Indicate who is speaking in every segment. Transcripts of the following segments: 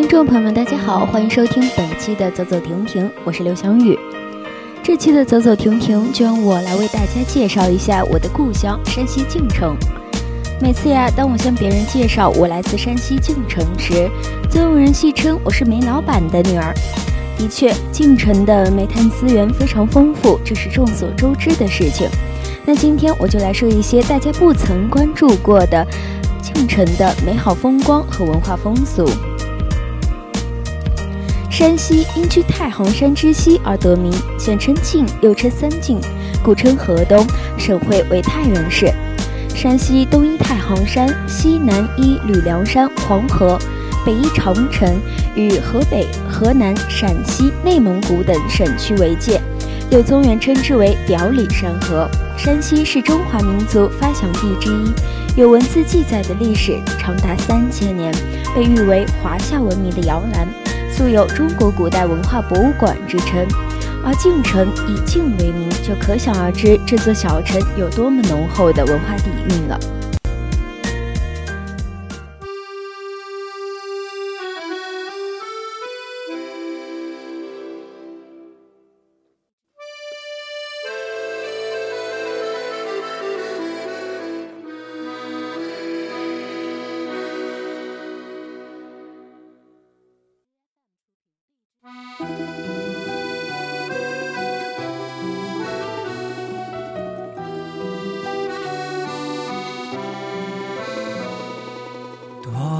Speaker 1: 听众朋友们，大家好，欢迎收听本期的走走停停，我是刘翔宇。这期的走走停停，就让我来为大家介绍一下我的故乡山西晋城。每次呀，当我向别人介绍我来自山西晋城时，总有人戏称我是煤老板的女儿。的确，晋城的煤炭资源非常丰富，这是众所周知的事情。那今天我就来说一些大家不曾关注过的晋城的美好风光和文化风俗。山西因居太行山之西而得名，简称晋，又称三晋，古称河东，省会为太原市。山西东依太行山，西南依吕梁山、黄河，北依长城，与河北、河南、陕西、内蒙古等省区为界，有宗源称之为表里山河。山西是中华民族发祥地之一，有文字记载的历史长达三千年，被誉为华夏文明的摇篮，素有中国古代文化博物馆之称。而晋城以晋为名，就可想而知这座小城有多么浓厚的文化底蕴了。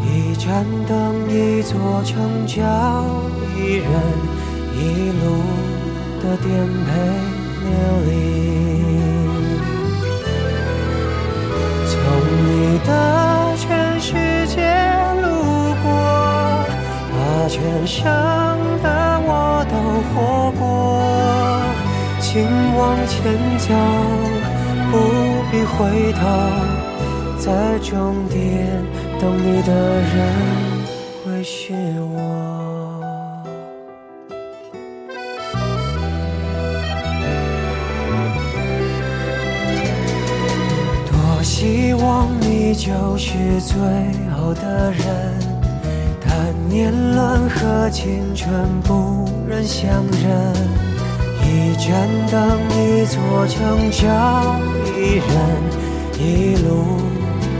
Speaker 2: 一盏灯，一座城，叫一人，一路的颠沛流离。从你的全世界路过，把全生的我都活过。请往前走，不必回头，在终点懂你的人会是我。多希望你就是最后的人，但年轮和青春不忍相认。一盏灯，一座城，找一人，一路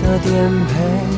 Speaker 2: 的颠沛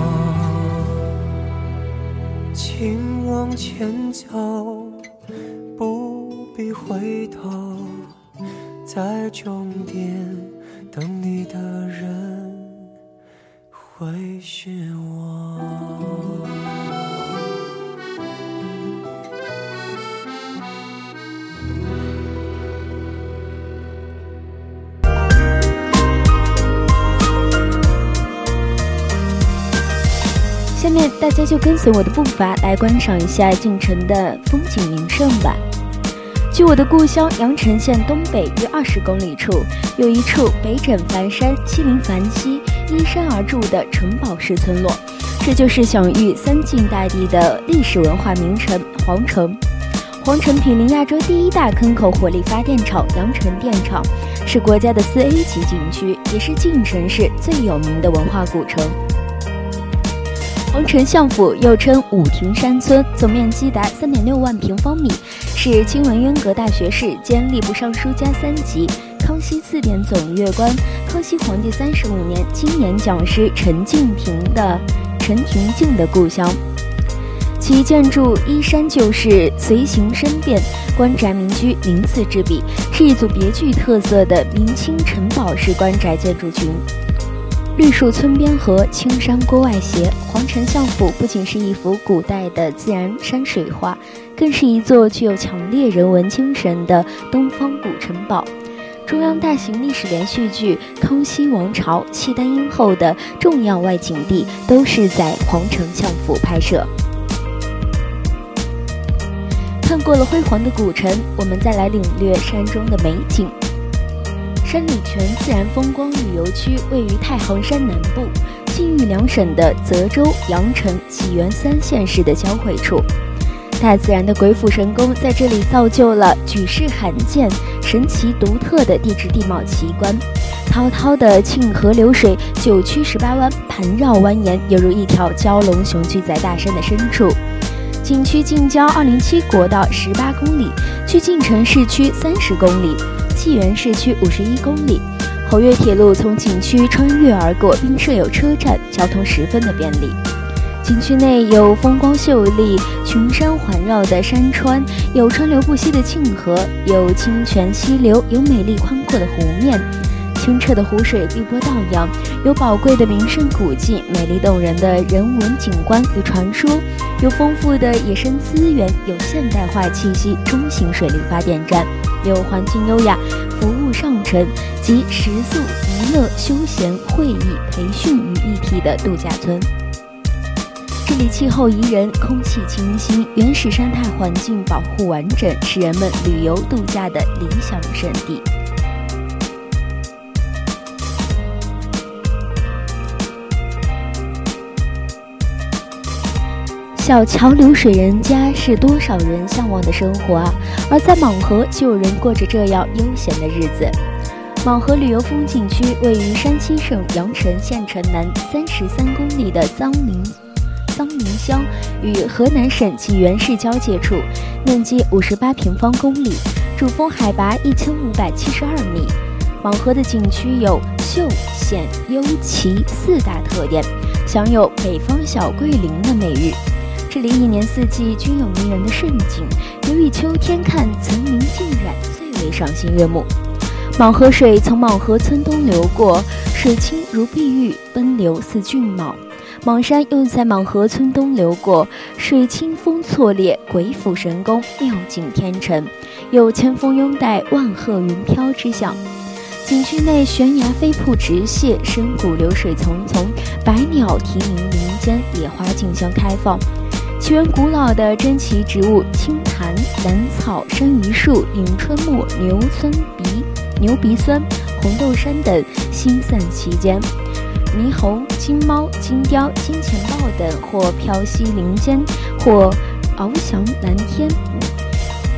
Speaker 2: 前走，不必回头，在终点等你的人会是我。
Speaker 1: 大家就跟随我的步伐来观赏一下晋城的风景名胜吧。距我的故乡阳城县东北约二十公里处，有一处北枕繁山，西临樊溪，依山而筑的城堡式村落，这就是享誉三晋大地的历史文化名城皇城。皇城毗邻亚洲第一大坑口火力发电厂阳城电厂，是国家的四 A 级景区，也是晋城市最有名的文化古城。皇城相府又称武亭山村，总面积达三点六万平方米，是清文渊阁大学士兼吏部尚书加三级、康熙字典总阅官、康熙皇帝三十五年青年讲师陈敬亭的陈廷敬的故乡。其建筑依山就势，随形生变，官宅民居鳞次栉比，是一组别具特色的明清城堡式官宅建筑群。绿树村边合，青山郭外斜。皇城相府不仅是一幅古代的自然山水画，更是一座具有强烈人文精神的东方古城堡。中央大型历史连续剧《康熙王朝》契丹英后的重要外景地都是在皇城相府拍摄。看过了辉煌的古城，我们再来领略山中的美景。山里泉自然风光旅游区位于太行山南部，晋豫两省的泽州、阳城、济源三县市的交汇处。大自然的鬼斧神工在这里造就了举世罕见、神奇独特的地质地貌奇观。滔滔的沁河流水，九曲十八弯，盘绕蜿蜒，犹如一条蛟龙雄踞在大山的深处。景区近郊二零七国道十八公里，距晋城市区三十公里。济源市区五十一公里，侯岳铁路从景区穿越而过，并设有车站，交通十分的便利。景区内有风光秀丽、群山环绕的山川，有川流不息的沁河，有清泉溪流，有美丽宽阔的湖面。清澈的湖水碧波荡漾，有宝贵的名胜古迹，美丽动人的人文景观与传说，有丰富的野生资源，有现代化气息中型水力发电站，有环境优雅、服务上乘及食宿、娱乐、休闲、会议、培训于一体的度假村。这里气候宜人，空气清新，原始生态环境保护完整，是人们旅游度假的理想胜地。小桥流水人家是多少人向往的生活啊！而在莽河就有人过着这样悠闲的日子。莽河旅游风景区位于山西省阳城县城南三十三公里的桑林桑林乡与河南省济源市交界处，面积五十八平方公里，主峰海拔一千五百七十二米。莽河的景区有秀、险、幽、奇四大特点，享有“北方小桂林”的美誉。这里一年四季均有迷人的胜景，尤以秋天看层林尽染最为赏心悦目。莽河水从莽河村东流过，水清如碧玉，奔流似骏马。莽山又在莽河村东流过，水清风错裂，鬼斧神工，妙景天成，有千峰拥戴，万壑云飘之象。景区内悬崖飞瀑直泻，深谷流水淙淙，百鸟啼鸣，林间野花竞相开放。起源古老的珍奇植物青檀、兰草、山榆树、迎春木、牛村鼻、牛鼻酸、红豆杉等新散其间，猕猴、金猫、金雕、金钱豹等或飘息林间，或翱翔蓝天。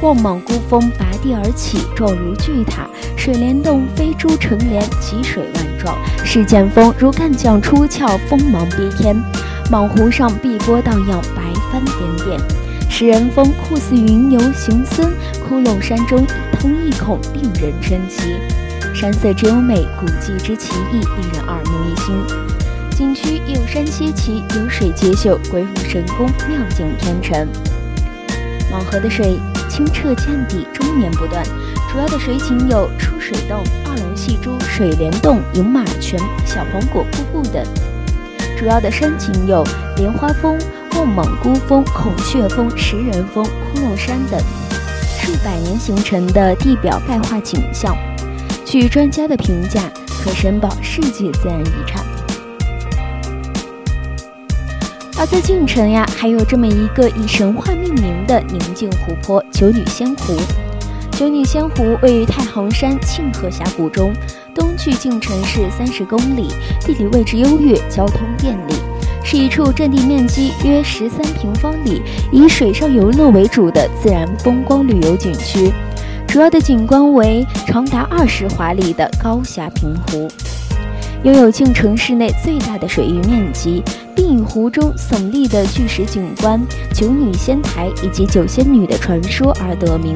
Speaker 1: 望莽孤峰拔地而起，状如巨塔；水帘洞飞珠成帘，奇水万状。势剑峰如干将出鞘，锋芒逼天。莽湖上碧波荡漾，白斑点点；食人峰酷似云游行僧，窟窿山中一通一孔，令人称奇。山色之优美，古迹之奇异，令人耳目一新。景区有山歇奇，有水皆秀，鬼斧神工，妙景天成。蟒河的水清澈见底，终年不断。主要的水景有出水洞、二龙戏珠、水帘洞、饮马泉、小黄果瀑布等。主要的山景有莲花峰、瓮蒙孤峰、孔雀峰、食人峰、窟窿山等，数百年形成的地表钙化景象。据专家的评价，可申报世界自然遗产。而在晋城呀，还有这么一个以神话命名的宁静湖泊——九女仙湖。九女仙湖位于太行山庆河峡谷中，东距晋城市三十公里，地理位置优越，交通便利，是一处占地面积约十三平方里，以水上游乐为主的自然风光旅游景区。主要的景观为长达二十华里的高峡平湖，拥有晋城市内最大的水域面积，并以湖中耸立的巨石景观、九女仙台以及九仙女的传说而得名。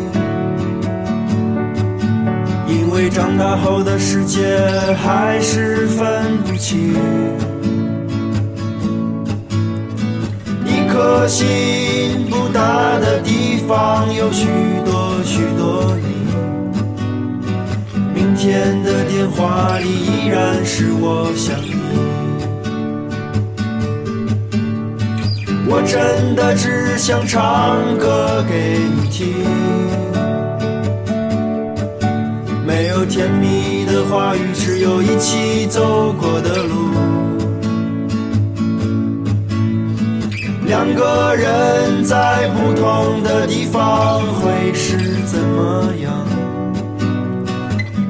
Speaker 3: 因为长大后的世界还是分不清。一颗心不大的地方有许多许多你，明天的电话里依然是我想你。我真的只想唱歌给你听，没有甜蜜的话语，只有一起走过的路。两个人在不同的地方会是怎么样？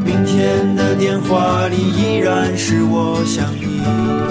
Speaker 3: 明天的电话里依然是我想你。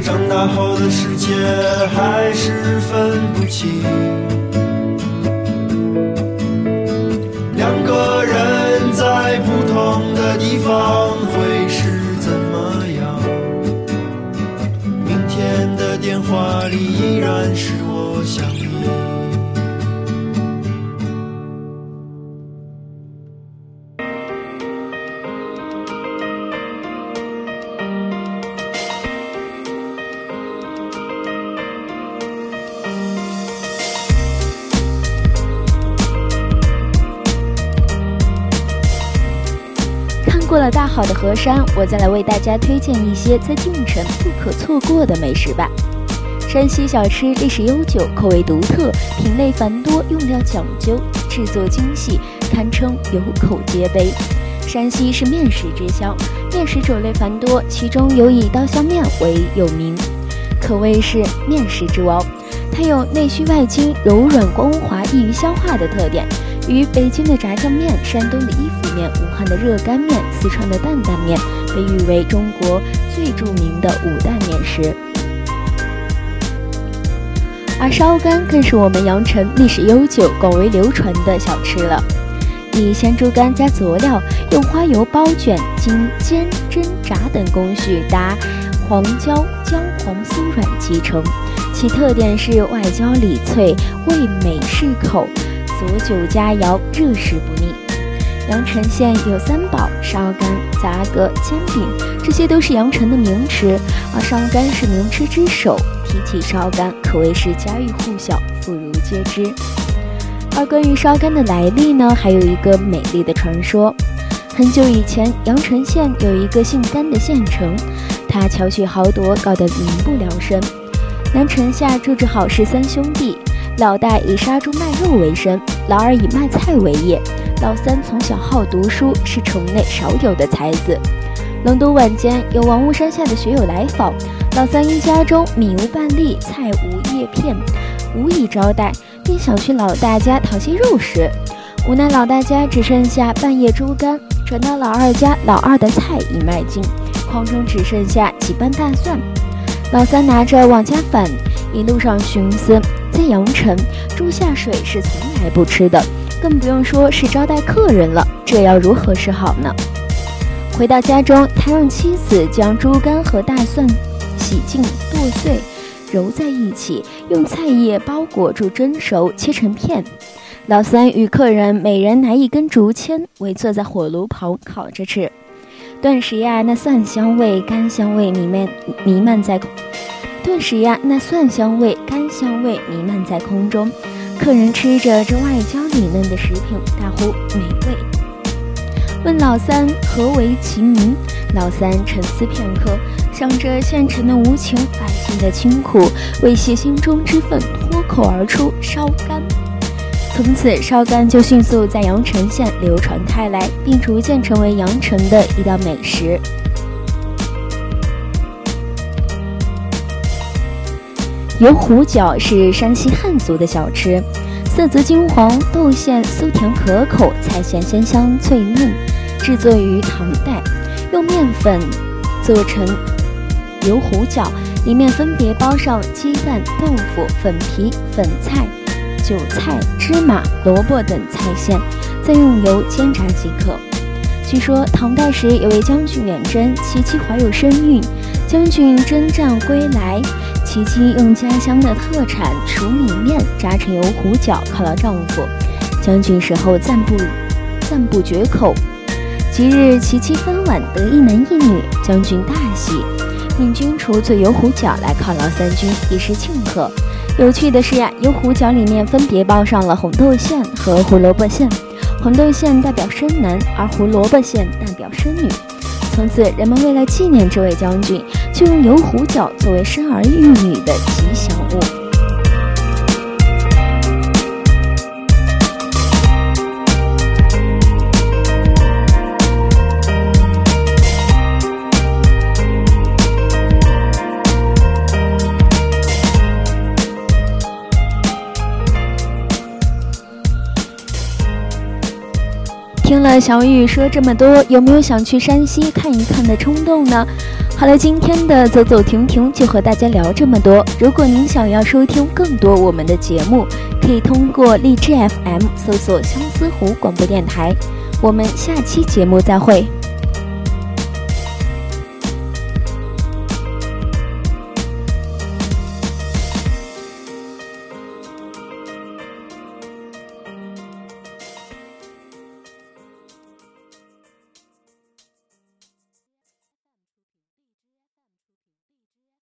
Speaker 3: 长大后的世界还是分不清。两个人在不同的地方会是怎么样？明天的电话里依然是我想你。
Speaker 1: 的河山，我再来为大家推荐一些在晋城不可错过的美食吧。山西小吃历史悠久，口味独特，品类繁多，用料讲究，制作精细，堪称有口皆碑。山西是面食之乡，面食种类繁多，其中有以刀削面为有名，可谓是面食之王。它有内虚外筋、柔软光滑、易于消化的特点。与北京的炸酱面、山东的伊府面、武汉的热干面、四川的担担面被誉为中国最著名的五代面食，而烧干更是我们阳城历史悠久、广为流传的小吃了。以鲜猪肝加佐料，用花油包卷，经煎、蒸、炸等工序达黄焦姜黄酥软即成，其特点是外焦里脆，味美适口。佐酒佳肴，热食不腻。阳城县有三宝：烧干、杂葛、煎饼，这些都是阳城的名吃。而烧干是名吃之首，提起烧干，可谓是家喻户晓，妇孺皆知。而关于烧干的来历呢，还有一个美丽的传说。很久以前，阳城县有一个姓甘的县城，他巧取豪夺，搞得民不聊生。南城下住着好氏三兄弟。老大以杀猪卖肉为生，老二以卖菜为业，老三从小好读书，是城内少有的才子。隆冬晚间，有王屋山下的学友来访，老三因家中米无半粒，菜无叶片，无以招待，便想去老大家讨些肉食。无奈老大家只剩下半叶猪肝，转到老二家，老二的菜已卖尽，筐中只剩下几瓣大蒜。老三拿着往家返，一路上寻思。在阳城，猪下水是从来不吃的，更不用说是招待客人了。这要如何是好呢？回到家中，他让妻子将猪肝和大蒜洗净剁碎，揉在一起，用菜叶包裹住蒸熟，切成片。老三与客人每人拿一根竹签，围坐在火炉旁烤着吃。顿时呀，那蒜香味、干香味弥漫弥漫在。顿时呀，那蒜香味、干香味弥漫在空中。客人吃着这外焦里嫩的食品，大呼美味。问老三何为其名？老三沉思片刻，想着县城的无情，百姓的清苦，为泄心中之愤，脱口而出：烧干。从此，烧干就迅速在阳城县流传开来，并逐渐成为阳城的一道美食。油糊饺是山西汉族的小吃，色泽金黄，豆馅酥甜可口，菜馅鲜香脆嫩，制作于唐代，用面粉做成油糊饺，里面分别包上鸡蛋、豆腐、粉皮、粉菜、韭菜、芝麻、萝卜等菜馅，再用油煎炸即可。据说唐代时有位将军远征，其妻怀有身孕，将军征战归来。琪琪用家乡的特产熟米面炸成油糊饺犒劳丈夫，将军食后赞不赞不绝口。即日琪琪分碗得一男一女，将军大喜，命军厨做油糊饺来犒劳三军，以示庆贺。有趣的是呀，油糊饺里面分别包上了红豆馅和胡萝卜馅，红豆馅代表生男，而胡萝卜馅代表生女。从此，人们为了纪念这位将军，就用牛虎角作为生儿育女的吉祥物。听了小雨说这么多有没有想去山西看一看的冲动呢？好了，今天的走走停停就和大家聊这么多。如果您想要收听更多我们的节目，可以通过荔枝 FM 搜索相思湖广播电台。我们下期节目再会。